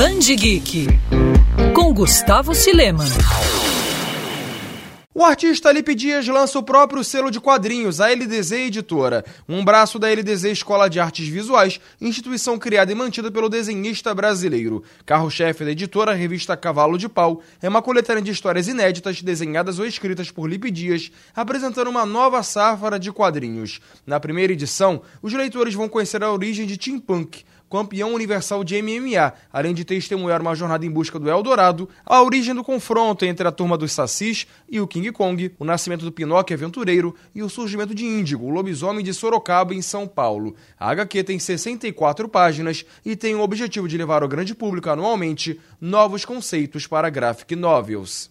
Band Geek com Gustavo Sileman. O artista Lipe Dias lança o próprio selo de quadrinhos, a LDZ Editora, um braço da LDZ Escola de Artes Visuais, instituição criada e mantida pelo desenhista brasileiro. Carro-chefe da editora, a revista Cavalo de Pau, é uma coletânea de histórias inéditas desenhadas ou escritas por Lipe Dias, apresentando uma nova safra de quadrinhos. Na primeira edição, os leitores vão conhecer a origem de Tim Punk, campeão universal de MMA, além de testemunhar uma jornada em busca do Eldorado, a origem do confronto entre a turma dos Sacis e o King Kong, o nascimento do Pinóquio aventureiro e o surgimento de Índigo, o lobisomem de Sorocaba, em São Paulo. A HQ tem 64 páginas e tem o objetivo de levar ao grande público anualmente novos conceitos para graphic novels.